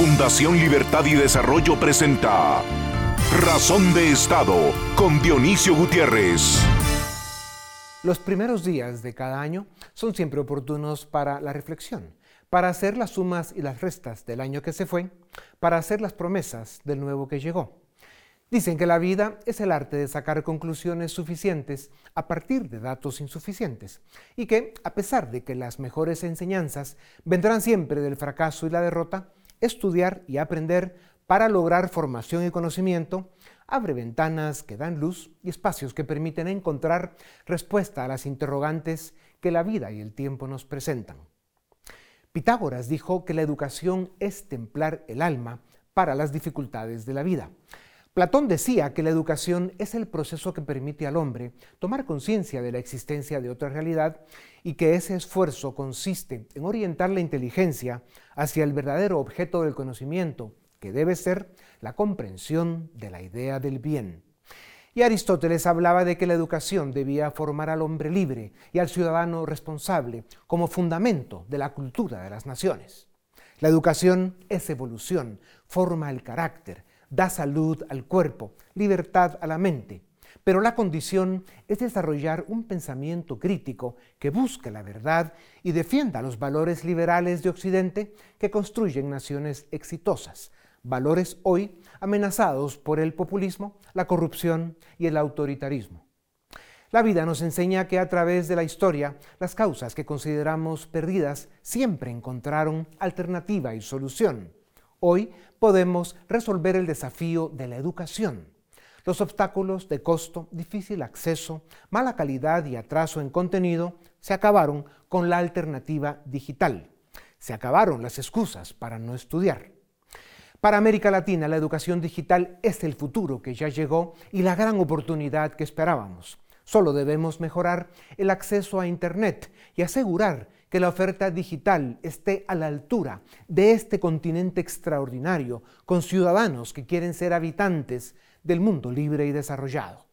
Fundación Libertad y Desarrollo presenta Razón de Estado con Dionisio Gutiérrez. Los primeros días de cada año son siempre oportunos para la reflexión, para hacer las sumas y las restas del año que se fue, para hacer las promesas del nuevo que llegó. Dicen que la vida es el arte de sacar conclusiones suficientes a partir de datos insuficientes y que, a pesar de que las mejores enseñanzas vendrán siempre del fracaso y la derrota, estudiar y aprender para lograr formación y conocimiento abre ventanas que dan luz y espacios que permiten encontrar respuesta a las interrogantes que la vida y el tiempo nos presentan. Pitágoras dijo que la educación es templar el alma para las dificultades de la vida. Platón decía que la educación es el proceso que permite al hombre tomar conciencia de la existencia de otra realidad y que ese esfuerzo consiste en orientar la inteligencia hacia el verdadero objeto del conocimiento, que debe ser la comprensión de la idea del bien. Y Aristóteles hablaba de que la educación debía formar al hombre libre y al ciudadano responsable como fundamento de la cultura de las naciones. La educación es evolución, forma el carácter, da salud al cuerpo, libertad a la mente. Pero la condición es desarrollar un pensamiento crítico que busque la verdad y defienda los valores liberales de Occidente que construyen naciones exitosas, valores hoy amenazados por el populismo, la corrupción y el autoritarismo. La vida nos enseña que a través de la historia las causas que consideramos perdidas siempre encontraron alternativa y solución. Hoy podemos resolver el desafío de la educación. Los obstáculos de costo, difícil acceso, mala calidad y atraso en contenido se acabaron con la alternativa digital. Se acabaron las excusas para no estudiar. Para América Latina, la educación digital es el futuro que ya llegó y la gran oportunidad que esperábamos. Solo debemos mejorar el acceso a Internet y asegurar que la oferta digital esté a la altura de este continente extraordinario, con ciudadanos que quieren ser habitantes del mundo libre y desarrollado.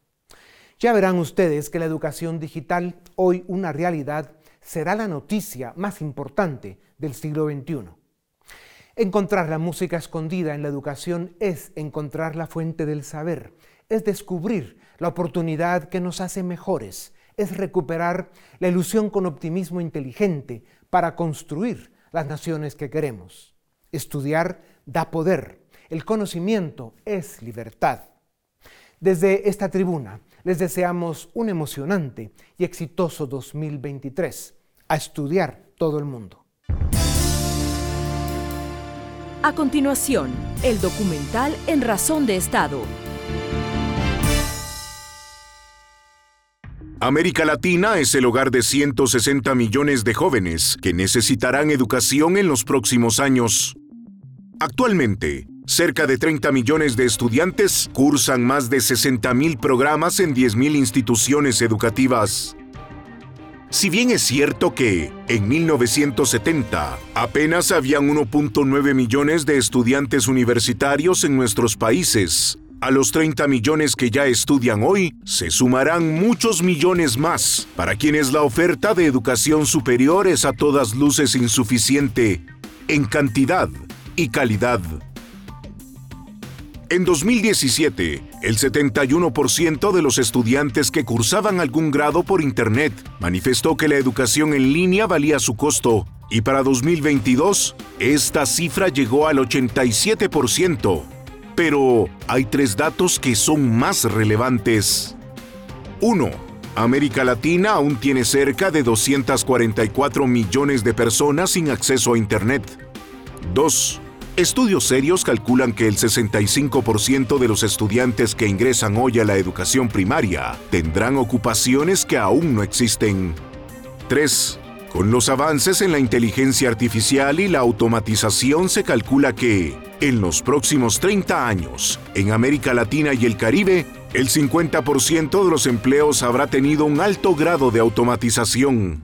Ya verán ustedes que la educación digital, hoy una realidad, será la noticia más importante del siglo XXI. Encontrar la música escondida en la educación es encontrar la fuente del saber, es descubrir la oportunidad que nos hace mejores, es recuperar la ilusión con optimismo inteligente para construir las naciones que queremos. Estudiar da poder. El conocimiento es libertad. Desde esta tribuna les deseamos un emocionante y exitoso 2023. A estudiar todo el mundo. A continuación, el documental En Razón de Estado América Latina es el hogar de 160 millones de jóvenes que necesitarán educación en los próximos años. Actualmente, cerca de 30 millones de estudiantes cursan más de 60 mil programas en 10 mil instituciones educativas. Si bien es cierto que, en 1970, apenas habían 1.9 millones de estudiantes universitarios en nuestros países, a los 30 millones que ya estudian hoy, se sumarán muchos millones más, para quienes la oferta de educación superior es a todas luces insuficiente en cantidad y calidad. En 2017, el 71% de los estudiantes que cursaban algún grado por Internet manifestó que la educación en línea valía su costo, y para 2022, esta cifra llegó al 87%. Pero hay tres datos que son más relevantes. 1. América Latina aún tiene cerca de 244 millones de personas sin acceso a Internet. 2. Estudios serios calculan que el 65% de los estudiantes que ingresan hoy a la educación primaria tendrán ocupaciones que aún no existen. 3. Con los avances en la inteligencia artificial y la automatización se calcula que, en los próximos 30 años, en América Latina y el Caribe, el 50% de los empleos habrá tenido un alto grado de automatización.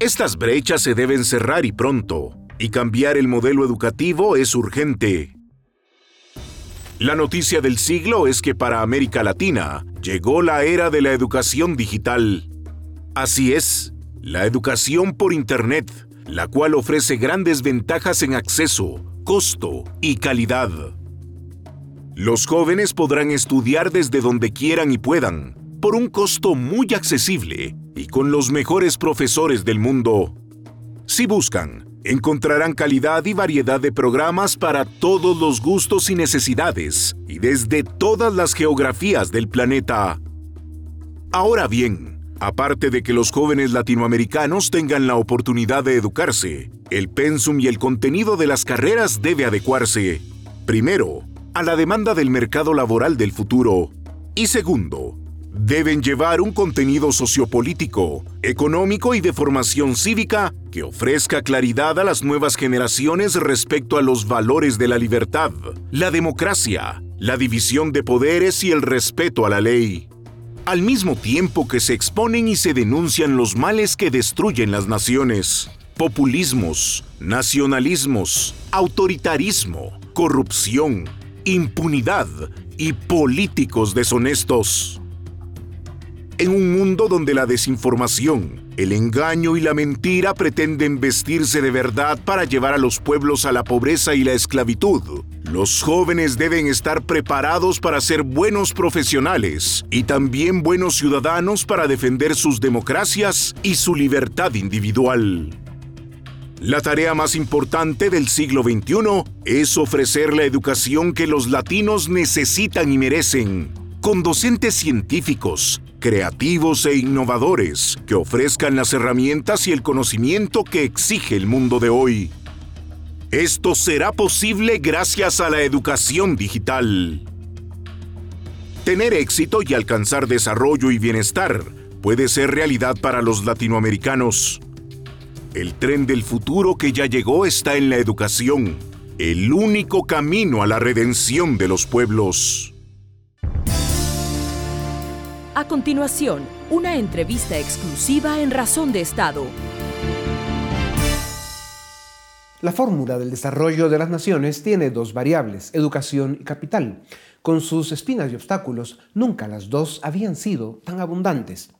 Estas brechas se deben cerrar y pronto, y cambiar el modelo educativo es urgente. La noticia del siglo es que para América Latina llegó la era de la educación digital. Así es, la educación por Internet, la cual ofrece grandes ventajas en acceso, costo y calidad. Los jóvenes podrán estudiar desde donde quieran y puedan, por un costo muy accesible y con los mejores profesores del mundo. Si buscan, encontrarán calidad y variedad de programas para todos los gustos y necesidades, y desde todas las geografías del planeta. Ahora bien, aparte de que los jóvenes latinoamericanos tengan la oportunidad de educarse, el pensum y el contenido de las carreras debe adecuarse, primero, a la demanda del mercado laboral del futuro, y segundo, deben llevar un contenido sociopolítico, económico y de formación cívica que ofrezca claridad a las nuevas generaciones respecto a los valores de la libertad, la democracia, la división de poderes y el respeto a la ley. Al mismo tiempo que se exponen y se denuncian los males que destruyen las naciones, populismos, nacionalismos, autoritarismo, corrupción, impunidad y políticos deshonestos. En un mundo donde la desinformación, el engaño y la mentira pretenden vestirse de verdad para llevar a los pueblos a la pobreza y la esclavitud, los jóvenes deben estar preparados para ser buenos profesionales y también buenos ciudadanos para defender sus democracias y su libertad individual. La tarea más importante del siglo XXI es ofrecer la educación que los latinos necesitan y merecen, con docentes científicos, creativos e innovadores que ofrezcan las herramientas y el conocimiento que exige el mundo de hoy. Esto será posible gracias a la educación digital. Tener éxito y alcanzar desarrollo y bienestar puede ser realidad para los latinoamericanos. El tren del futuro que ya llegó está en la educación, el único camino a la redención de los pueblos. A continuación, una entrevista exclusiva en Razón de Estado. La fórmula del desarrollo de las naciones tiene dos variables, educación y capital. Con sus espinas y obstáculos, nunca las dos habían sido tan abundantes.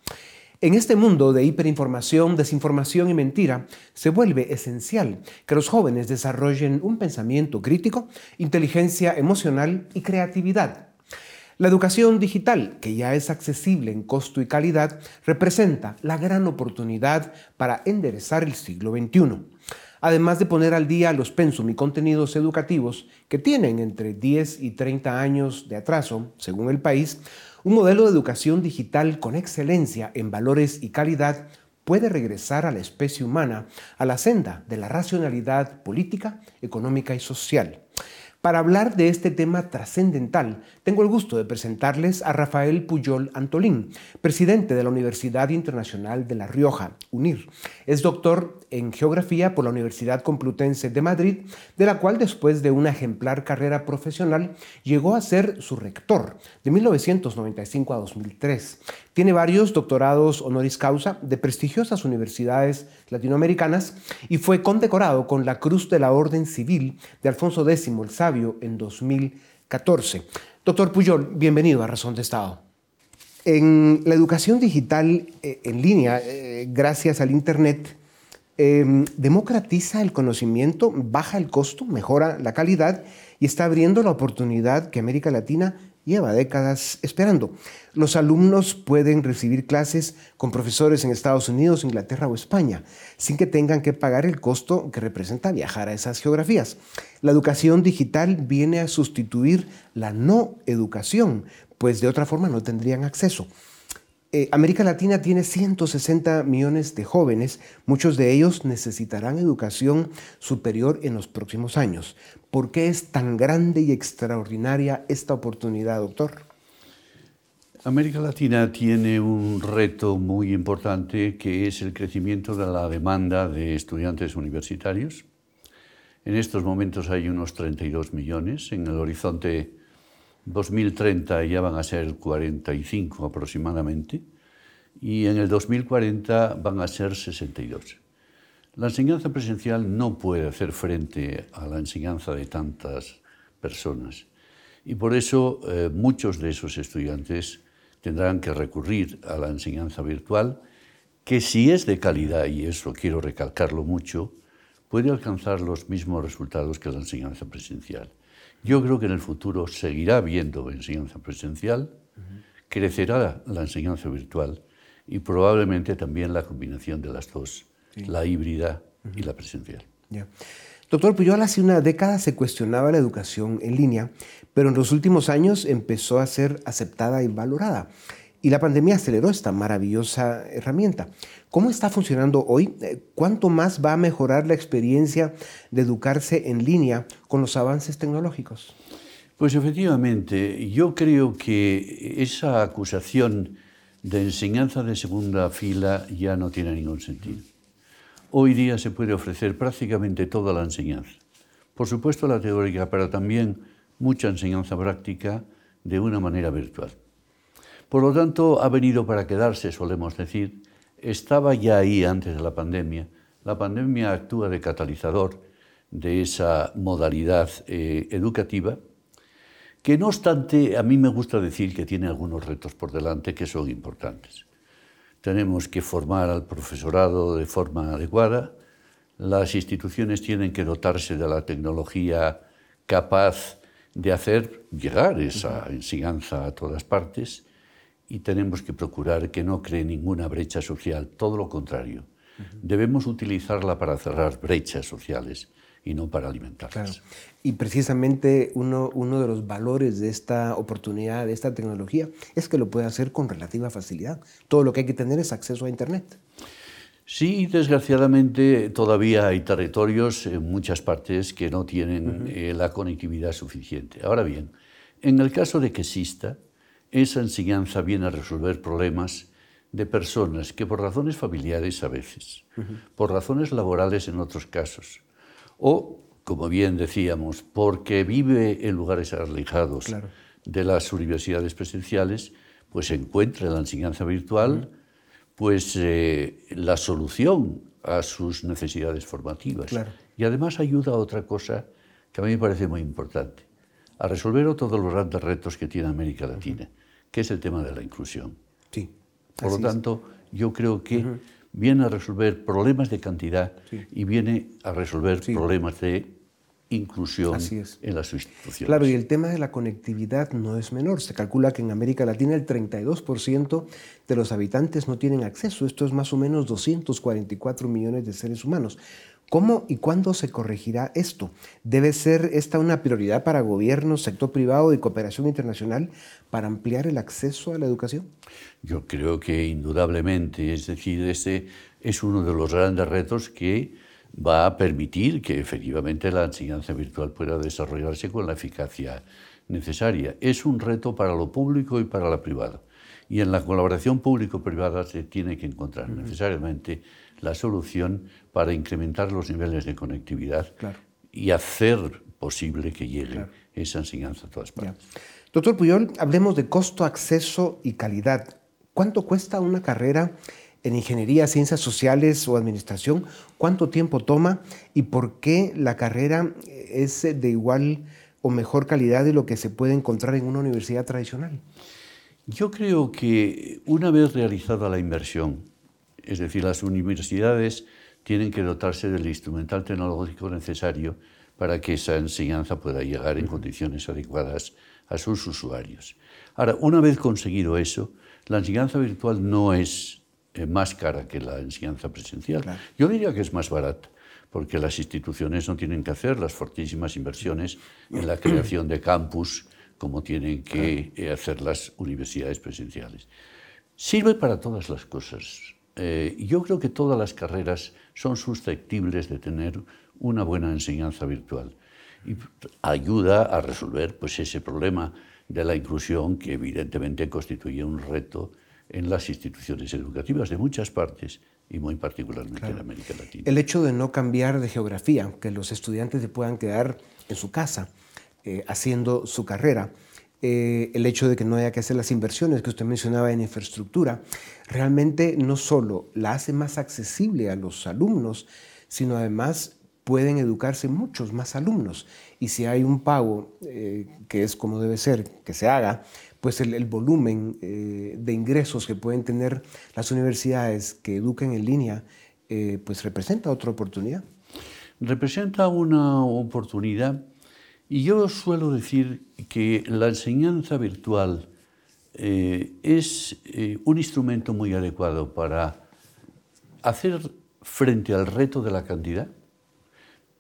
En este mundo de hiperinformación, desinformación y mentira, se vuelve esencial que los jóvenes desarrollen un pensamiento crítico, inteligencia emocional y creatividad. La educación digital, que ya es accesible en costo y calidad, representa la gran oportunidad para enderezar el siglo XXI. Además de poner al día los pensum y contenidos educativos que tienen entre 10 y 30 años de atraso, según el país, un modelo de educación digital con excelencia en valores y calidad puede regresar a la especie humana a la senda de la racionalidad política, económica y social. Para hablar de este tema trascendental, tengo el gusto de presentarles a Rafael Puyol Antolín, presidente de la Universidad Internacional de La Rioja, UNIR. Es doctor en Geografía por la Universidad Complutense de Madrid, de la cual después de una ejemplar carrera profesional llegó a ser su rector de 1995 a 2003. Tiene varios doctorados honoris causa de prestigiosas universidades latinoamericanas y fue condecorado con la Cruz de la Orden Civil de Alfonso X el Sabio en 2014. Doctor Puyol, bienvenido a Razón de Estado. En la educación digital eh, en línea, eh, gracias al Internet, em, democratiza el conocimiento, baja el costo, mejora la calidad y está abriendo la oportunidad que América Latina lleva décadas esperando. Los alumnos pueden recibir clases con profesores en Estados Unidos, Inglaterra o España, sin que tengan que pagar el costo que representa viajar a esas geografías. La educación digital viene a sustituir la no educación, pues de otra forma no tendrían acceso. Eh, América Latina tiene 160 millones de jóvenes, muchos de ellos necesitarán educación superior en los próximos años. ¿Por qué es tan grande y extraordinaria esta oportunidad, doctor? América Latina tiene un reto muy importante que es el crecimiento de la demanda de estudiantes universitarios. En estos momentos hay unos 32 millones, en el horizonte 2030 ya van a ser 45 aproximadamente y en el 2040 van a ser 62. La enseñanza presencial no puede hacer frente a la enseñanza de tantas personas y por eso eh, muchos de esos estudiantes tendrán que recurrir a la enseñanza virtual, que si es de calidad, y eso quiero recalcarlo mucho, puede alcanzar los mismos resultados que la enseñanza presencial. Yo creo que en el futuro seguirá habiendo enseñanza presencial, crecerá la enseñanza virtual y probablemente también la combinación de las dos, la híbrida y la presencial. Doctor Puyol, hace una década se cuestionaba la educación en línea, pero en los últimos años empezó a ser aceptada y valorada. Y la pandemia aceleró esta maravillosa herramienta. ¿Cómo está funcionando hoy? Eh, ¿Cuánto más va a mejorar la experiencia de educarse en línea con los avances tecnológicos? Pues efectivamente, yo creo que esa acusación de enseñanza de segunda fila ya no tiene ningún sentido. Hoy día se puede ofrecer prácticamente toda la enseñanza. Por supuesto la teórica, pero también mucha enseñanza práctica de una manera virtual. Por lo tanto, ha venido para quedarse, solemos decir. Estaba ya ahí antes de la pandemia. La pandemia actúa de catalizador de esa modalidad eh, educativa, que no obstante, a mí me gusta decir que tiene algunos retos por delante que son importantes. Tenemos que formar al profesorado de forma adecuada, las instituciones tienen que dotarse de la tecnología capaz de hacer llegar esa enseñanza a todas partes y tenemos que procurar que no cree ninguna brecha social, todo lo contrario. Debemos utilizarla para cerrar brechas sociales y no para alimentarlas. Y precisamente uno, uno de los valores de esta oportunidad, de esta tecnología, es que lo puede hacer con relativa facilidad. Todo lo que hay que tener es acceso a Internet. Sí, desgraciadamente todavía hay territorios en muchas partes que no tienen eh, la conectividad suficiente. Ahora bien, en el caso de que exista, esa enseñanza viene a resolver problemas de personas que por razones familiares a veces, por razones laborales en otros casos, o, como bien decíamos, porque vive en lugares alejados de las universidades presenciales, pues encuentra en la enseñanza virtual pues, eh, la solución a sus necesidades formativas. Y además ayuda a otra cosa que a mí me parece muy importante, a resolver todos los grandes retos que tiene América Latina que es el tema de la inclusión. Sí. Por lo tanto, yo creo que viene a resolver problemas de cantidad y viene a resolver problemas de inclusión en las instituciones. Claro, y el tema de la conectividad no es menor. Se calcula que en América Latina el 32% de los habitantes no tienen acceso. Esto es más o menos 244 millones de seres humanos. ¿Cómo y cuándo se corregirá esto? ¿Debe ser esta una prioridad para gobiernos, sector privado y cooperación internacional para ampliar el acceso a la educación? Yo creo que indudablemente, es decir, ese es uno de los grandes retos que va a permitir que efectivamente la enseñanza virtual pueda desarrollarse con la eficacia necesaria. Es un reto para lo público y para lo privado. Y en la colaboración público-privada se tiene que encontrar necesariamente la solución para incrementar los niveles de conectividad y hacer posible que llegue esa enseñanza a todas partes. Doctor Puyol, hablemos de costo, acceso y calidad. ¿Cuánto cuesta una carrera en ingeniería, ciencias sociales o administración? ¿Cuánto tiempo toma y por qué la carrera es de igual o mejor calidad de lo que se puede encontrar en una universidad tradicional? Yo creo que una vez realizada la inversión, es decir, las universidades tienen que dotarse del instrumental tecnológico necesario para que esa enseñanza pueda llegar en condiciones adecuadas a sus usuarios. Ahora, una vez conseguido eso, la enseñanza virtual no es eh, más cara que la enseñanza presencial. Yo diría que es más barata, porque las instituciones no tienen que hacer las fortísimas inversiones en la creación de campus como tienen que eh, hacer las universidades presenciales. Sirve para todas las cosas. Eh, yo creo que todas las carreras son susceptibles de tener una buena enseñanza virtual y ayuda a resolver pues, ese problema de la inclusión que evidentemente constituye un reto en las instituciones educativas de muchas partes y muy particularmente en América Latina. El hecho de no cambiar de geografía, que los estudiantes se puedan quedar en su casa, eh, haciendo su carrera. Eh, el hecho de que no haya que hacer las inversiones que usted mencionaba en infraestructura, realmente no solo la hace más accesible a los alumnos, sino además pueden educarse muchos más alumnos. Y si hay un pago eh, que es como debe ser, que se haga, pues el, volumen de ingresos que pueden tener las universidades que eduquen en línea, pues representa otra oportunidad. representa una oportunidad y yo suelo decir que la enseñanza virtual eh, es eh, un instrumento muy adecuado para hacer frente al reto de la cantidad,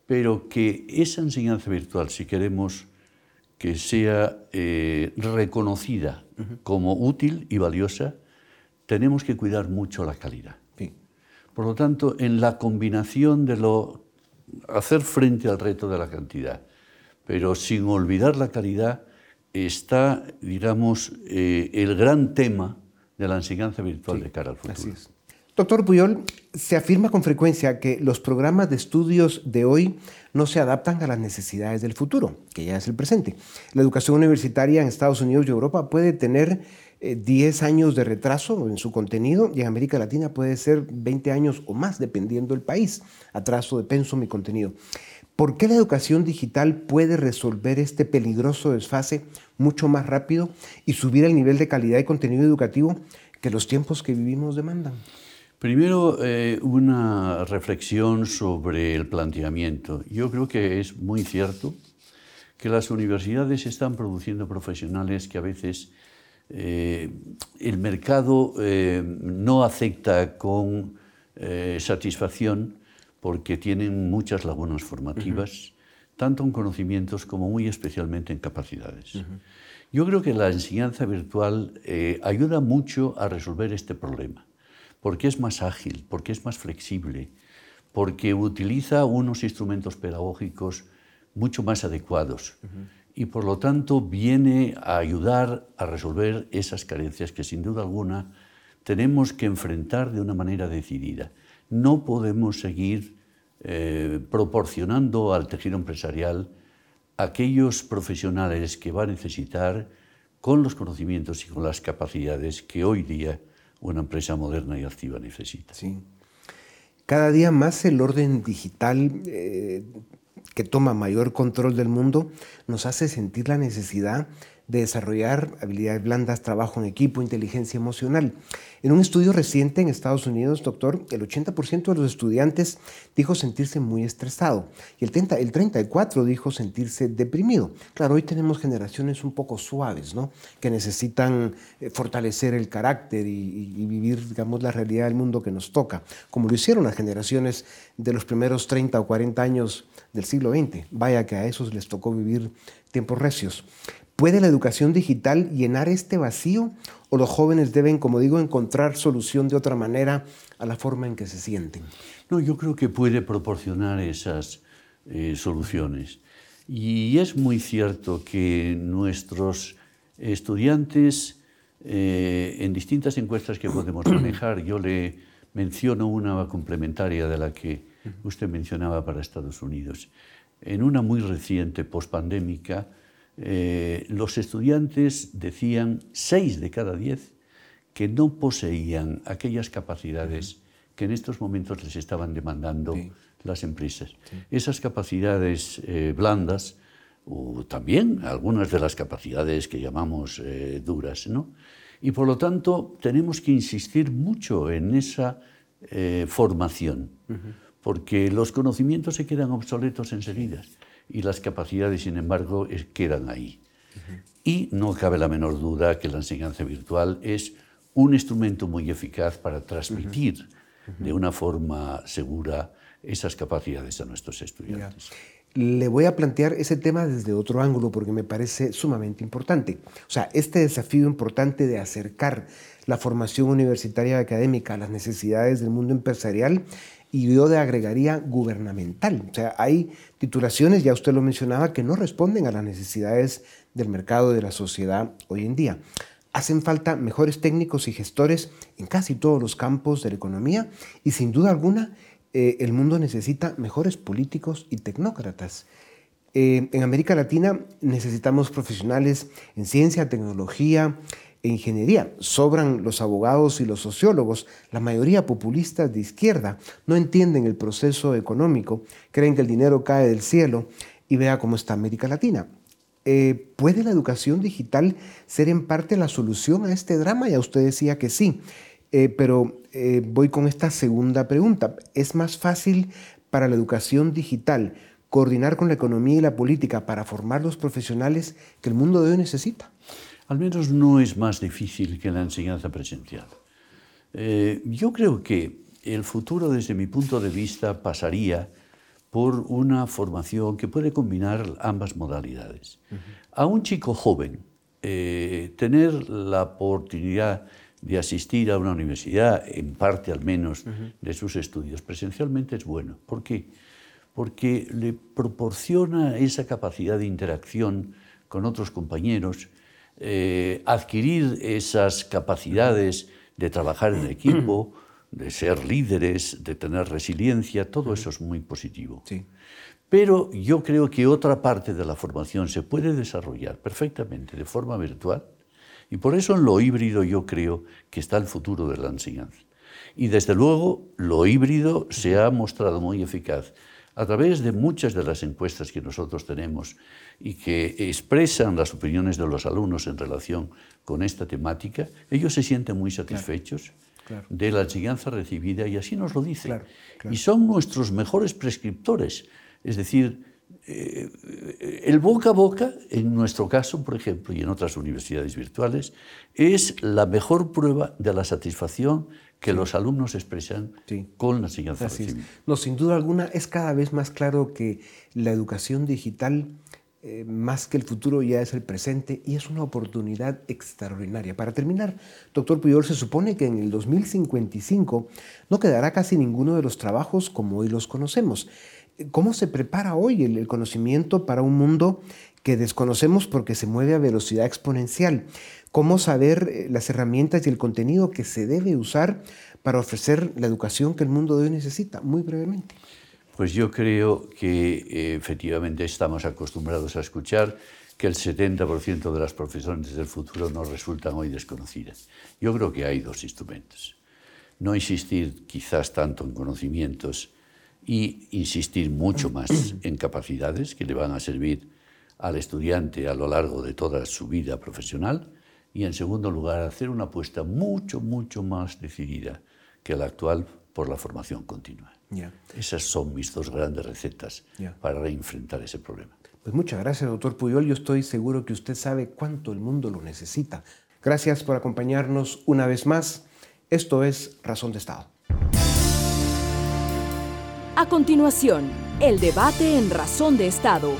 pero que esa enseñanza virtual, si queremos que sea eh, reconocida como útil y valiosa, tenemos que cuidar mucho la calidad. Por lo tanto, en la combinación de lo hacer frente al reto de la cantidad, pero sin olvidar la calidad, está, digamos, eh, el gran tema de la enseñanza virtual de cara al futuro. Doctor Puyol, se afirma con frecuencia que los programas de estudios de hoy no se adaptan a las necesidades del futuro, que ya es el presente. La educación universitaria en Estados Unidos y Europa puede tener 10 eh, años de retraso en su contenido y en América Latina puede ser 20 años o más, dependiendo del país, atraso de pensum y contenido. ¿Por qué la educación digital puede resolver este peligroso desfase mucho más rápido y subir el nivel de calidad y contenido educativo que los tiempos que vivimos demandan? Primero, eh, una reflexión sobre el planteamiento. Yo creo que es muy cierto que las universidades están produciendo profesionales que a veces eh, el mercado eh, no acepta con satisfacción porque tienen muchas lagunas formativas, tanto en conocimientos como muy especialmente en capacidades. Yo creo que la enseñanza virtual ayuda mucho a resolver este problema, porque es más ágil, porque es más flexible, porque utiliza unos instrumentos pedagógicos mucho más adecuados. Y por lo tanto viene a ayudar a resolver esas carencias que sin duda alguna tenemos que enfrentar de una manera decidida. No podemos seguir eh, proporcionando al tejido empresarial aquellos profesionales que va a necesitar con los conocimientos y con las capacidades que hoy día una empresa moderna y activa necesita. Sí. Cada día más el orden digital eh, que toma mayor control del mundo nos hace sentir la necesidad de desarrollar habilidades blandas, trabajo en equipo, inteligencia emocional. En un estudio reciente en Estados Unidos, doctor, el 80% de los estudiantes dijo sentirse muy estresado y el, 30, el 34% dijo sentirse deprimido. Claro, hoy tenemos generaciones un poco suaves, ¿no? Que necesitan eh, fortalecer el carácter y, y vivir, digamos, la realidad del mundo que nos toca, como lo hicieron las generaciones de los primeros 30 o 40 años del siglo XX. Vaya que a esos les tocó vivir tiempos recios. ¿Puede la educación digital llenar este vacío o los jóvenes deben, como digo, encontrar solución de otra manera a la forma en que se sienten? No, yo creo que puede proporcionar esas eh, soluciones. Y es muy cierto que nuestros estudiantes, eh, en distintas encuestas que podemos manejar, yo le menciono una complementaria de la que usted mencionaba para Estados Unidos. En una muy reciente, pospandémica, eh, los estudiantes decían, seis de cada diez, que no poseían aquellas capacidades que en estos momentos les estaban demandando las empresas. Esas capacidades eh, blandas, o también algunas de las capacidades que llamamos eh, duras, ¿no? Y por lo tanto tenemos que insistir mucho en esa formación, porque los conocimientos se quedan obsoletos enseguida y las capacidades, sin embargo, quedan ahí. Y no cabe la menor duda que la enseñanza virtual es un instrumento muy eficaz para transmitir de una forma segura esas capacidades a nuestros estudiantes. Le voy a plantear ese tema desde otro ángulo porque me parece sumamente importante. O sea, este desafío importante de acercar la formación universitaria académica a las necesidades del mundo empresarial y yo de agregaría gubernamental. O sea, hay titulaciones, ya usted lo mencionaba, que no responden a las necesidades del mercado de la sociedad hoy en día. Hacen falta mejores técnicos y gestores en casi todos los campos de la economía y sin duda alguna eh, el mundo necesita mejores políticos y tecnócratas. Eh, en América Latina necesitamos profesionales en ciencia, tecnología, ingeniería. Sobran los abogados y los sociólogos. La mayoría populistas de izquierda no entienden el proceso económico, creen que el dinero cae del cielo y vea cómo está América Latina. Eh, ¿Puede la educación digital ser en parte la solución a este drama? Ya usted decía que sí, eh, pero eh, voy con esta segunda pregunta. ¿Es más fácil para la educación digital coordinar con la economía y la política para formar los profesionales que el mundo de hoy necesita? Al menos no es más difícil que la enseñanza presencial. Eh, yo creo que el futuro, desde mi punto de vista, pasaría por una formación que puede combinar ambas modalidades. A un chico joven, eh, tener la oportunidad de asistir a una universidad, en parte al menos de sus estudios, presencialmente es bueno. ¿Por qué? Porque le proporciona esa capacidad de interacción con otros compañeros, eh, adquirir esas capacidades de trabajar en equipo, de ser líderes, de tener resiliencia, todo eso es muy positivo. Sí. Pero yo creo que otra parte de la formación se puede desarrollar perfectamente de forma virtual y por eso en lo híbrido yo creo que está el futuro de la enseñanza. Y desde luego lo híbrido se ha mostrado muy eficaz a través de muchas de las encuestas que nosotros tenemos y que expresan las opiniones de los alumnos en relación con esta temática, ellos se sienten muy satisfechos de la enseñanza recibida y así nos lo dicen. Y son nuestros mejores prescriptores. Es decir, eh, el boca a boca, en nuestro caso, por ejemplo, y en otras universidades virtuales, es la mejor prueba de la satisfacción que los alumnos expresan con la enseñanza recibida. No, sin duda alguna, es cada vez más claro que la educación digital eh, más que el futuro ya es el presente y es una oportunidad extraordinaria. Para terminar, doctor Puyol, se supone que en el 2055 no quedará casi ninguno de los trabajos como hoy los conocemos. ¿Cómo se prepara hoy el, conocimiento para un mundo que desconocemos porque se mueve a velocidad exponencial? ¿Cómo saber eh, las herramientas y el contenido que se debe usar para ofrecer la educación que el mundo de hoy necesita? Muy brevemente. Pues yo creo que eh, efectivamente estamos acostumbrados a escuchar que el 70% de las profesiones del futuro nos resultan hoy desconocidas. Yo creo que hay dos instrumentos. No insistir quizás tanto en conocimientos y insistir mucho más en capacidades que le van a servir al estudiante a lo largo de toda su vida profesional. Y en segundo lugar, hacer una apuesta mucho, mucho más decidida que la actual por la formación continua. Esas son mis dos grandes recetas para reinfrentar ese problema. Pues muchas gracias, doctor Puyol. Yo estoy seguro que usted sabe cuánto el mundo lo necesita. Gracias por acompañarnos una vez más. Esto es Razón de Estado. A continuación, el debate en Razón de Estado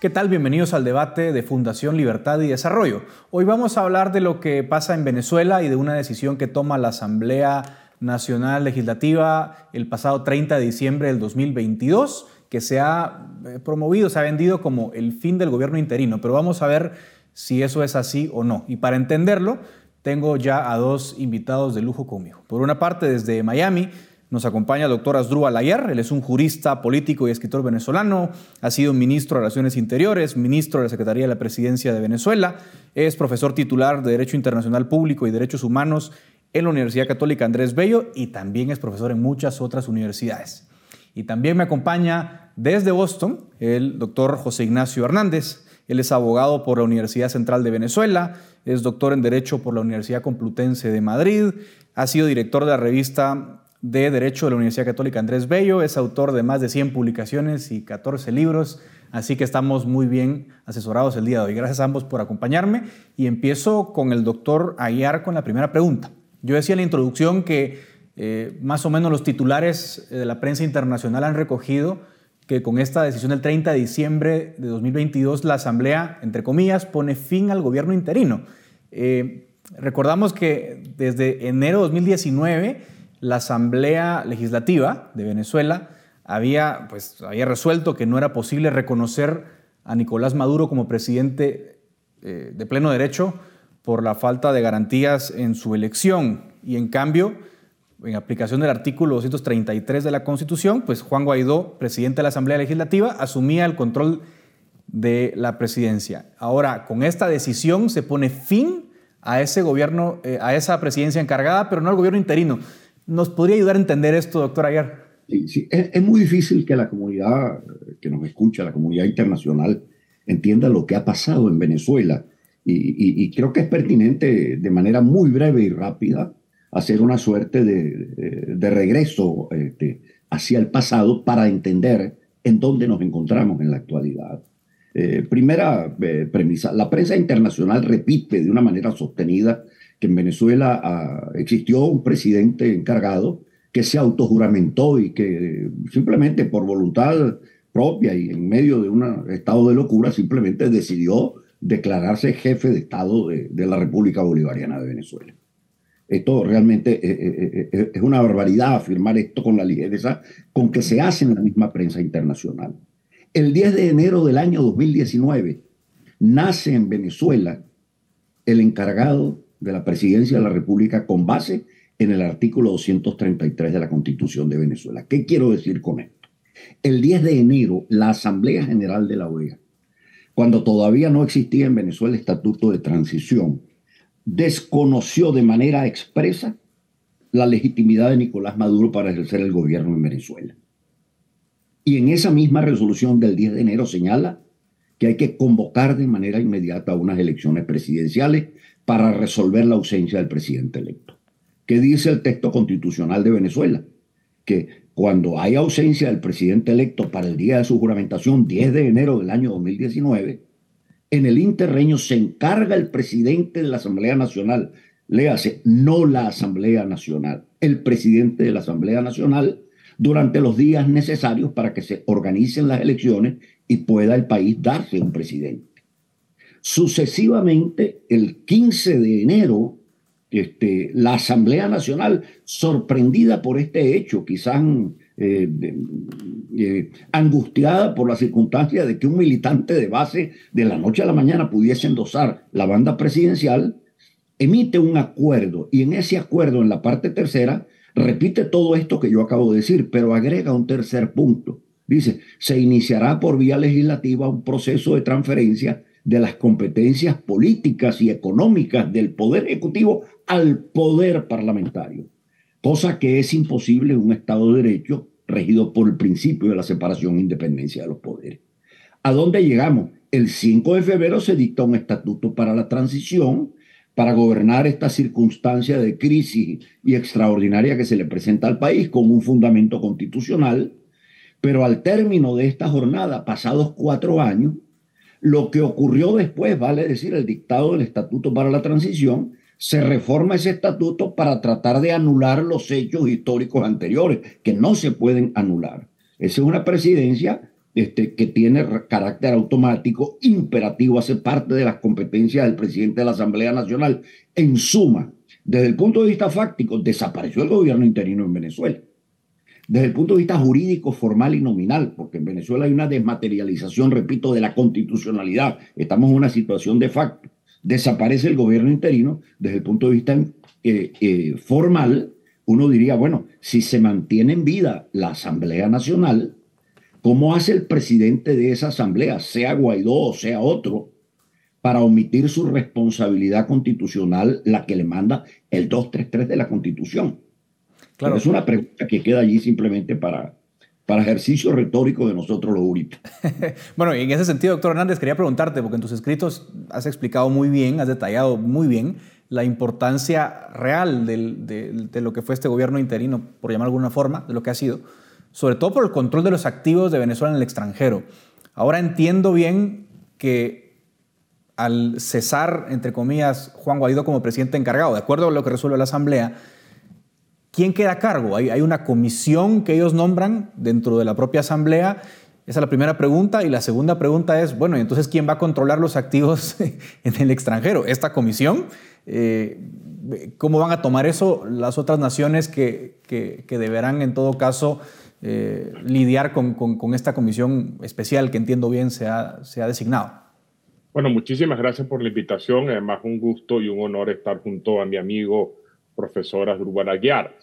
¿Qué tal? Bienvenidos al debate de Fundación Libertad y Desarrollo. Hoy vamos a hablar de lo que pasa en Venezuela y de una decisión que toma la Asamblea Nacional Legislativa el pasado 30 de diciembre del 2022, que se ha eh, promovido, se ha vendido como el fin del gobierno interino, pero vamos a ver si eso es así o no. Y para entenderlo, tengo ya a dos invitados de lujo conmigo. Por una parte, desde Miami, nos acompaña el doctor Asdrúbal Ayer, él es un jurista, político y escritor venezolano, ha sido ministro de Relaciones Interiores, ministro de la Secretaría de la Presidencia de Venezuela, es profesor titular de Derecho Internacional Público y Derechos Humanos en la Universidad Católica Andrés Bello y también es profesor en muchas otras universidades. Y también me acompaña desde Boston el doctor José Ignacio Hernández, él es abogado por la Universidad Central de Venezuela, es doctor en Derecho por la Universidad Complutense de Madrid, ha sido director de la revista de Derecho de la Universidad Católica Andrés Bello, es autor de más de 100 publicaciones y 14 libros, así que estamos muy bien asesorados el día de hoy. Gracias a ambos por acompañarme y empiezo con el doctor Aguiar con la primera pregunta. Yo decía en la introducción que eh, más o menos los titulares de la prensa internacional han recogido que con esta decisión del 30 de diciembre de 2022 la Asamblea, entre comillas, pone fin al gobierno interino. Eh, recordamos que desde enero de 2019 la Asamblea Legislativa de Venezuela había, pues, había resuelto que no era posible reconocer a Nicolás Maduro como presidente eh, de pleno derecho por la falta de garantías en su elección. Y en cambio, en aplicación del artículo 233 de la Constitución, pues Juan Guaidó, presidente de la Asamblea Legislativa, asumía el control de la presidencia. Ahora, con esta decisión se pone fin a ese gobierno, eh, a esa presidencia encargada, pero no al gobierno interino. ¿Nos podría ayudar a entender esto, doctor Ayer? Sí, Es, muy difícil que la comunidad que nos escucha, la comunidad internacional, entienda lo que ha pasado en Venezuela. Y, creo que es pertinente de manera muy breve y rápida hacer una suerte de, de regreso este, hacia el pasado para entender en dónde nos encontramos en la actualidad. Eh, primera eh, premisa, la prensa internacional repite de una manera sostenida que en Venezuela ah, existió un presidente encargado que se autojuramentó y que simplemente por voluntad propia y en medio de un estado de locura simplemente decidió declararse jefe de Estado de, la República Bolivariana de Venezuela. Esto realmente eh, eh, eh, es una barbaridad afirmar esto con la ligereza con que se hace en la misma prensa internacional. El 10 de enero del año 2019 nace en Venezuela el encargado de la presidencia de la República con base en el artículo 233 de la Constitución de Venezuela. ¿Qué quiero decir con esto? El 10 de enero, la Asamblea General de la OEA, cuando todavía no existía en Venezuela el Estatuto de Transición, desconoció de manera expresa la legitimidad de Nicolás Maduro para ejercer el gobierno en Venezuela. Y en esa misma resolución del 10 de enero señala que hay que convocar de manera inmediata unas elecciones presidenciales para resolver la ausencia del presidente electo. ¿Qué dice el texto constitucional de Venezuela? Que cuando hay ausencia del presidente electo para el día de su juramentación, 10 de enero del año 2019, en el interreño se encarga el presidente de la Asamblea Nacional, le hace no la Asamblea Nacional, el presidente de la Asamblea Nacional, durante los días necesarios para que se organicen las elecciones y pueda el país darse un presidente. Sucesivamente, el 15 de enero este, la Asamblea Nacional, sorprendida por este hecho, quizás eh, eh, angustiada por la circunstancia de que un militante de base de la noche a la mañana pudiese endosar la banda presidencial, emite un acuerdo y en ese acuerdo, en la parte tercera, repite todo esto que yo acabo de decir, pero agrega un tercer punto. Dice, se iniciará por vía legislativa un proceso de transferencia de las competencias políticas y económicas del Poder Ejecutivo al Poder Parlamentario, cosa que es imposible en un Estado de Derecho regido por el principio de la separación e independencia de los poderes. ¿A dónde llegamos? El 5 de febrero se dicta un estatuto para la transición, para gobernar esta circunstancia de crisis y extraordinaria que se le presenta al país con un fundamento constitucional, pero al término de esta jornada, pasados cuatro años, lo que ocurrió después, vale decir, el dictado del Estatuto para la Transición, se reforma ese estatuto para tratar de anular los hechos históricos anteriores, que no se pueden anular. Esa es una presidencia este, que tiene carácter automático, imperativo, hace parte de las competencias del presidente de la Asamblea Nacional. En suma, desde el punto de vista fáctico, desapareció el gobierno interino en Venezuela desde el punto de vista jurídico, formal y nominal, porque en Venezuela hay una desmaterialización, repito, de la constitucionalidad. Estamos en una situación de facto. Desaparece el gobierno interino. Desde el punto de vista eh, eh, formal, uno diría, bueno, si se mantiene en vida la Asamblea Nacional, ¿cómo hace el presidente de esa Asamblea, sea Guaidó o sea otro, para omitir su responsabilidad constitucional, la que le manda el 233 de la Constitución? Claro. es una pregunta que queda allí simplemente para, para ejercicio retórico de nosotros los juristas. bueno, y en ese sentido, doctor Hernández, quería preguntarte, porque en tus escritos has explicado muy bien, has detallado muy bien la importancia real de, lo que fue este gobierno interino, por llamar alguna forma, de lo que ha sido, sobre todo por el control de los activos de Venezuela en el extranjero. Ahora entiendo bien que al cesar, entre comillas, Juan Guaidó como presidente encargado, de acuerdo a lo que resuelve la Asamblea, ¿Quién queda a cargo? ¿Hay, una comisión que ellos nombran dentro de la propia asamblea. Esa es la primera pregunta. Y la segunda pregunta es, bueno, entonces quién va a controlar los activos en el extranjero? ¿Esta comisión? Eh, ¿Cómo van a tomar eso las otras naciones que, deberán en todo caso eh, lidiar con, esta comisión especial que entiendo bien se ha, se ha designado? Bueno, muchísimas gracias por la invitación. Además, un gusto y un honor estar junto a mi amigo profesora Durban Aguiar.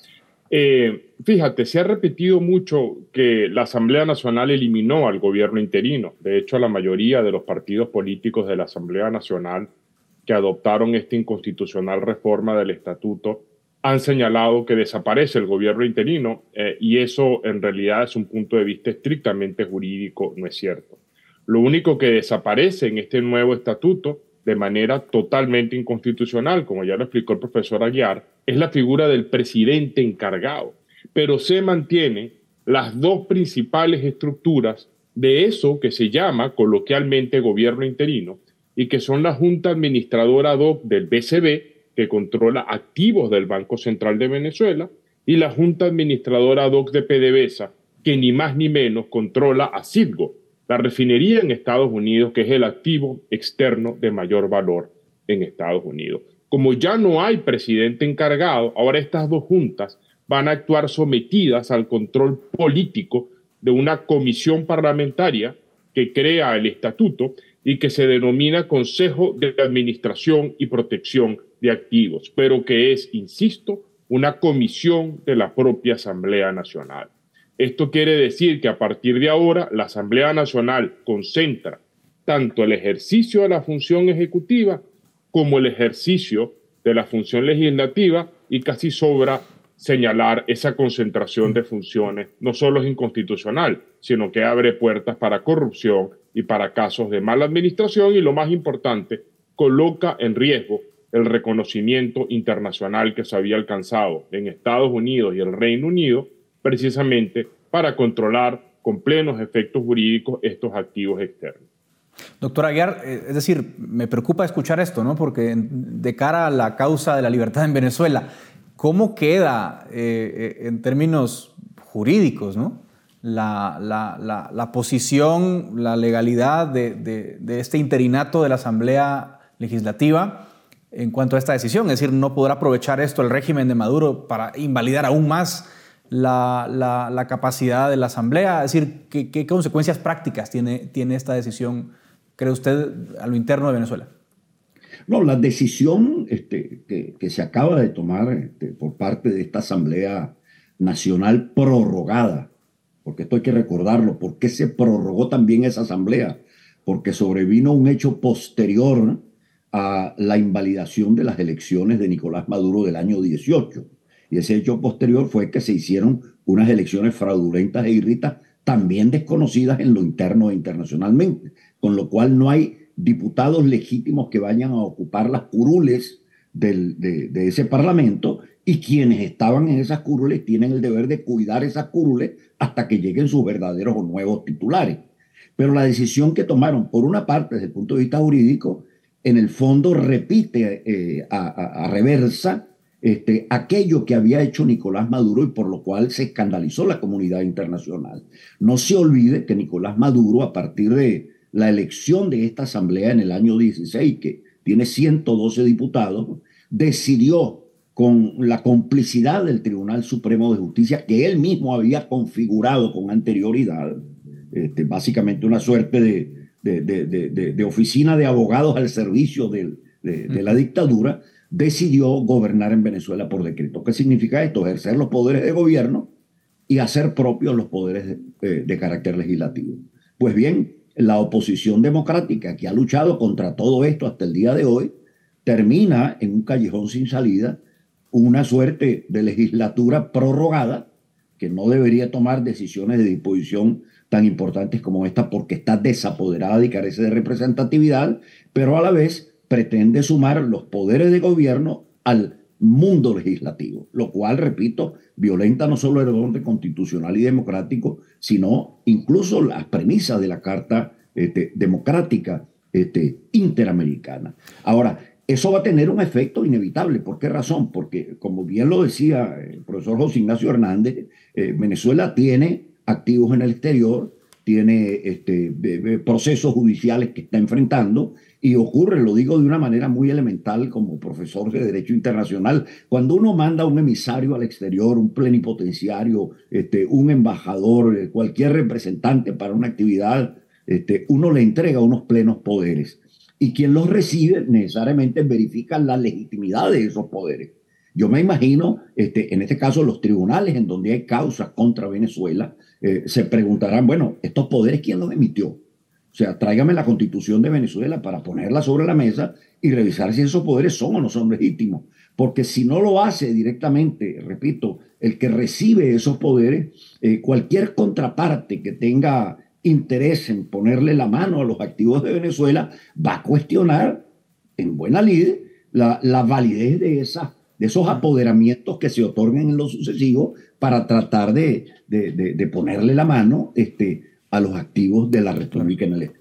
Eh, fíjate, se ha repetido mucho que la Asamblea Nacional eliminó al gobierno interino. De hecho, la mayoría de los partidos políticos de la Asamblea Nacional que adoptaron esta inconstitucional reforma del estatuto han señalado que desaparece el gobierno interino eh, y eso en realidad es un punto de vista estrictamente jurídico, no es cierto. Lo único que desaparece en este nuevo estatuto de manera totalmente inconstitucional, como ya lo explicó el profesor Aguiar, es la figura del presidente encargado, pero se mantienen las dos principales estructuras de eso que se llama coloquialmente gobierno interino y que son la Junta Administradora ad hoc del BCB, que controla activos del Banco Central de Venezuela, y la Junta Administradora ad hoc de PDVSA, que ni más ni menos controla a Citgo, la refinería en Estados Unidos, que es el activo externo de mayor valor en Estados Unidos. Como ya no hay presidente encargado, ahora estas dos juntas van a actuar sometidas al control político de una comisión parlamentaria que crea el estatuto y que se denomina Consejo de Administración y Protección de Activos, pero que es, insisto, una comisión de la propia Asamblea Nacional. Esto quiere decir que a partir de ahora la Asamblea Nacional concentra tanto el ejercicio de la función ejecutiva como el ejercicio de la función legislativa y casi sobra señalar esa concentración de funciones no solo es inconstitucional, sino que abre puertas para corrupción y para casos de mala administración y lo más importante, coloca en riesgo el reconocimiento internacional que se había alcanzado en Estados Unidos y el Reino Unido precisamente para controlar con plenos efectos jurídicos estos activos externos. Doctor Aguiar, eh, es decir, me preocupa escuchar esto, ¿no? Porque de cara a la causa de la libertad en Venezuela, ¿cómo queda eh, eh, en términos jurídicos, ¿no? La, la, la, posición, la legalidad de, de, de, este interinato de la Asamblea Legislativa en cuanto a esta decisión. Es decir, no podrá aprovechar esto el régimen de Maduro para invalidar aún más la, la, capacidad de la Asamblea? Es decir, ¿qué, qué consecuencias prácticas tiene, tiene esta decisión, cree usted, a lo interno de Venezuela? No, la decisión este, que, se acaba de tomar este, por parte de esta Asamblea Nacional prorrogada, porque esto hay que recordarlo, ¿por qué se prorrogó también esa Asamblea? Porque sobrevino un hecho posterior a la invalidación de las elecciones de Nicolás Maduro del año 18. Y ese hecho posterior fue que se hicieron unas elecciones fraudulentas e irritas, también desconocidas en lo interno e internacionalmente, con lo cual no hay diputados legítimos que vayan a ocupar las curules del, de, ese parlamento y quienes estaban en esas curules tienen el deber de cuidar esas curules hasta que lleguen sus verdaderos o nuevos titulares. Pero la decisión que tomaron, por una parte, desde el punto de vista jurídico, en el fondo repite eh, a reversa este, aquello que había hecho Nicolás Maduro y por lo cual se escandalizó la comunidad internacional. No se olvide que Nicolás Maduro, a partir de la elección de esta asamblea en el año 16, que tiene 112 diputados, decidió con la complicidad del Tribunal Supremo de Justicia, que él mismo había configurado con anterioridad, este, básicamente una suerte de, de, de, de, oficina de abogados al servicio de, la dictadura, decidió gobernar en Venezuela por decreto. ¿Qué significa esto? Ejercer los poderes de gobierno y hacer propios los poderes de, carácter legislativo. Pues bien, la oposición democrática que ha luchado contra todo esto hasta el día de hoy termina en un callejón sin salida, una suerte de legislatura prorrogada que no debería tomar decisiones de disposición tan importantes como esta porque está desapoderada y carece de representatividad, pero a la vez pretende sumar los poderes de gobierno al mundo legislativo, lo cual, repito, violenta no solo el orden constitucional y democrático, sino incluso las premisas de la Carta este, Democrática este, Interamericana. Ahora, eso va a tener un efecto inevitable. ¿Por qué razón? Porque, como bien lo decía el profesor José Ignacio Hernández, eh, Venezuela tiene activos en el exterior, tiene este, procesos judiciales que está enfrentando y ocurre, lo digo de una manera muy elemental como profesor de Derecho Internacional, cuando uno manda un emisario al exterior, un plenipotenciario, este, un embajador, eh, cualquier representante para una actividad, este, uno le entrega unos plenos poderes. Y quien los recibe necesariamente verifica la legitimidad de esos poderes. Yo me imagino, este, en este caso, los tribunales en donde hay causas contra Venezuela, eh, se preguntarán, bueno, ¿estos poderes quién los emitió? O sea, tráigame la constitución de Venezuela para ponerla sobre la mesa y revisar si esos poderes son o no son legítimos. Porque si no lo hace directamente, repito, el que recibe esos poderes, eh, cualquier contraparte que tenga interés en ponerle la mano a los activos de Venezuela va a cuestionar en buena lid la, la validez de, de esos apoderamientos que se otorgan en lo sucesivo para tratar de, de, de, ponerle la mano este, a los activos de la República en el.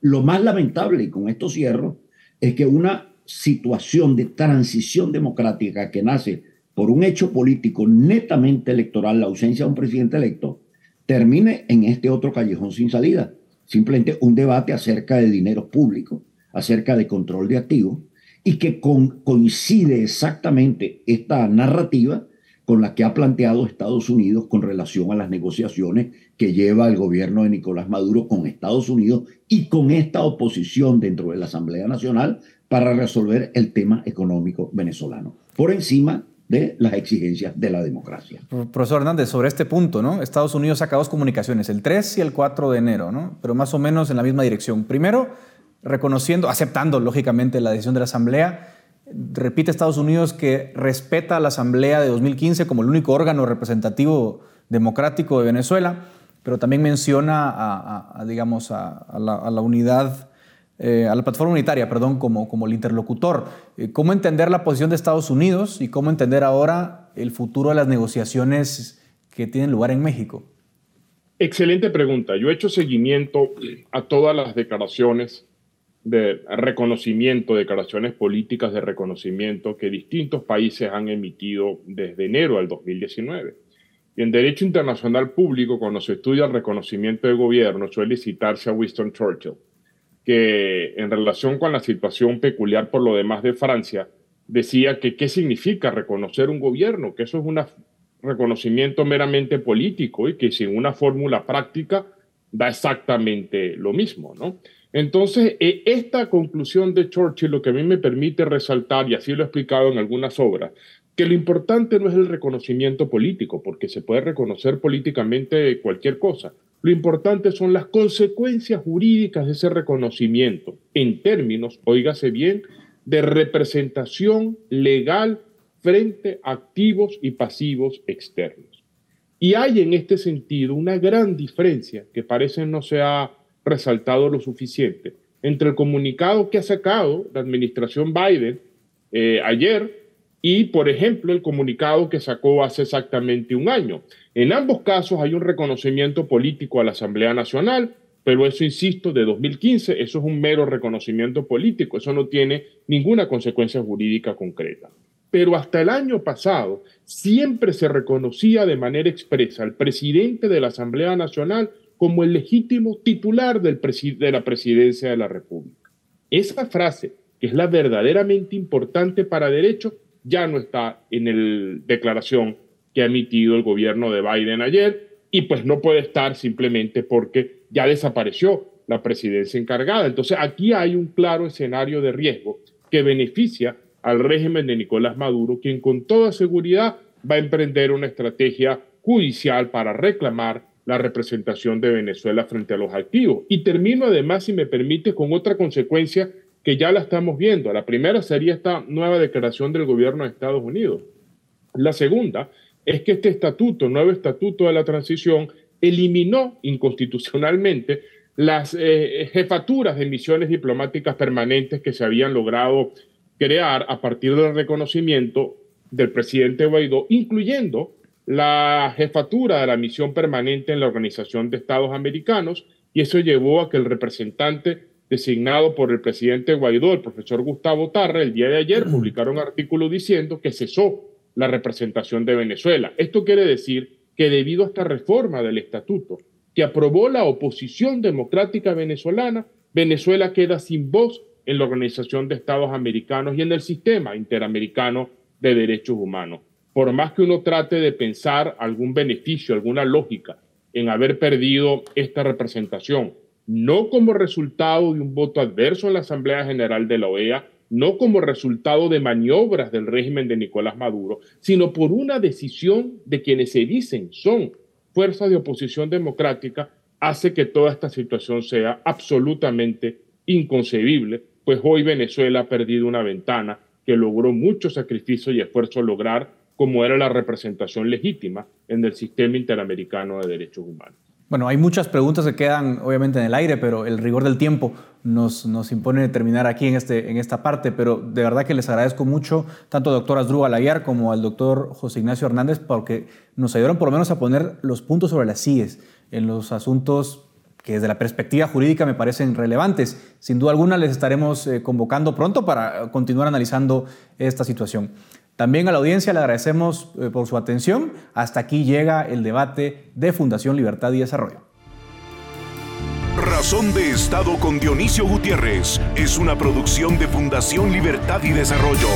Lo más lamentable, y con esto cierro, es que una situación de transición democrática que nace por un hecho político netamente electoral, la ausencia de un presidente electo, termine en este otro callejón sin salida. Simplemente un debate acerca de dinero público, acerca de control de activos, y que coincide exactamente esta narrativa con la que ha planteado Estados Unidos con relación a las negociaciones que lleva el gobierno de Nicolás Maduro con Estados Unidos y con esta oposición dentro de la Asamblea Nacional para resolver el tema económico venezolano, por encima de las exigencias de la democracia. Profesor Hernández, sobre este punto, ¿no? Estados Unidos saca dos comunicaciones, el 3 y el 4 de enero, ¿no? Pero más o menos en la misma dirección. Primero, reconociendo, aceptando lógicamente la decisión de la Asamblea, repite Estados Unidos que respeta a la Asamblea de 2015 como el único órgano representativo democrático de Venezuela, pero también menciona a, digamos, a, la, unidad eh, a la plataforma unitaria, perdón, como, el interlocutor. Eh, ¿Cómo entender la posición de Estados Unidos y cómo entender ahora el futuro de las negociaciones que tienen lugar en México? Excelente pregunta. Yo he hecho seguimiento a todas las declaraciones de reconocimiento, declaraciones políticas de reconocimiento que distintos países han emitido desde enero del 2019. Y en derecho internacional público, cuando se estudia el reconocimiento de gobierno, suele citarse a Winston Churchill que en relación con la situación peculiar por lo demás de Francia, decía que qué significa reconocer un gobierno, que eso es un reconocimiento meramente político y que sin una fórmula práctica da exactamente lo mismo, ¿no? Entonces, e, esta conclusión de Churchill lo que a mí me permite resaltar, y así lo he explicado en algunas obras, que lo importante no es el reconocimiento político, porque se puede reconocer políticamente cualquier cosa. Lo importante son las consecuencias jurídicas de ese reconocimiento en términos, oígase bien, de representación legal frente a activos y pasivos externos. Y hay en este sentido una gran diferencia que parece no se ha resaltado lo suficiente entre el comunicado que ha sacado la administración Biden eh, ayer y, por ejemplo, el comunicado que sacó hace exactamente un año. En ambos casos hay un reconocimiento político a la Asamblea Nacional, pero eso, insisto, de 2015, eso es un mero reconocimiento político, eso no tiene ninguna consecuencia jurídica concreta. Pero hasta el año pasado siempre se reconocía de manera expresa al presidente de la Asamblea Nacional como el legítimo titular de la presidencia de la República. Esa frase, que es la verdaderamente importante para derecho, ya no está en la declaración que ha emitido el gobierno de Biden ayer y pues no puede estar simplemente porque ya desapareció la presidencia encargada. Entonces aquí hay un claro escenario de riesgo que beneficia al régimen de Nicolás Maduro, quien con toda seguridad va a emprender una estrategia judicial para reclamar la representación de Venezuela frente a los activos. Y termino además, si me permite, con otra consecuencia que ya la estamos viendo. La primera sería esta nueva declaración del gobierno de Estados Unidos. La segunda es que este estatuto, nuevo estatuto de la transición, eliminó inconstitucionalmente las eh, jefaturas de misiones diplomáticas permanentes que se habían logrado crear a partir del reconocimiento del presidente Guaidó, incluyendo la jefatura de la misión permanente en la Organización de Estados Americanos, y eso llevó a que el representante designado por el presidente Guaidó, el profesor Gustavo Tarra, el día de ayer publicaron un artículo diciendo que cesó la representación de Venezuela. Esto quiere decir que debido a esta reforma del estatuto que aprobó la oposición democrática venezolana, Venezuela queda sin voz en la Organización de Estados Americanos y en el sistema interamericano de derechos humanos. Por más que uno trate de pensar algún beneficio, alguna lógica en haber perdido esta representación, no como resultado de un voto adverso en la Asamblea General de la OEA, no como resultado de maniobras del régimen de Nicolás Maduro, sino por una decisión de quienes se dicen son fuerzas de oposición democrática, hace que toda esta situación sea absolutamente inconcebible, pues hoy Venezuela ha perdido una ventana que logró mucho sacrificio y esfuerzo lograr como era la representación legítima en el sistema interamericano de derechos humanos. Bueno, hay muchas preguntas que quedan obviamente en el aire, pero el rigor del tiempo nos, nos impone terminar aquí en, este, en esta parte. Pero de verdad que les agradezco mucho, tanto al doctor Asdrúbal Aguiar como al doctor José Ignacio Hernández, porque nos ayudaron por lo menos a poner los puntos sobre las CIES en los asuntos que desde la perspectiva jurídica me parecen relevantes. Sin duda alguna les estaremos eh, convocando pronto para continuar analizando esta situación. También a la audiencia le agradecemos eh, por su atención. Hasta aquí llega el debate de Fundación Libertad y Desarrollo. Razón de Estado con Dionisio Gutiérrez es una producción de Fundación Libertad y Desarrollo.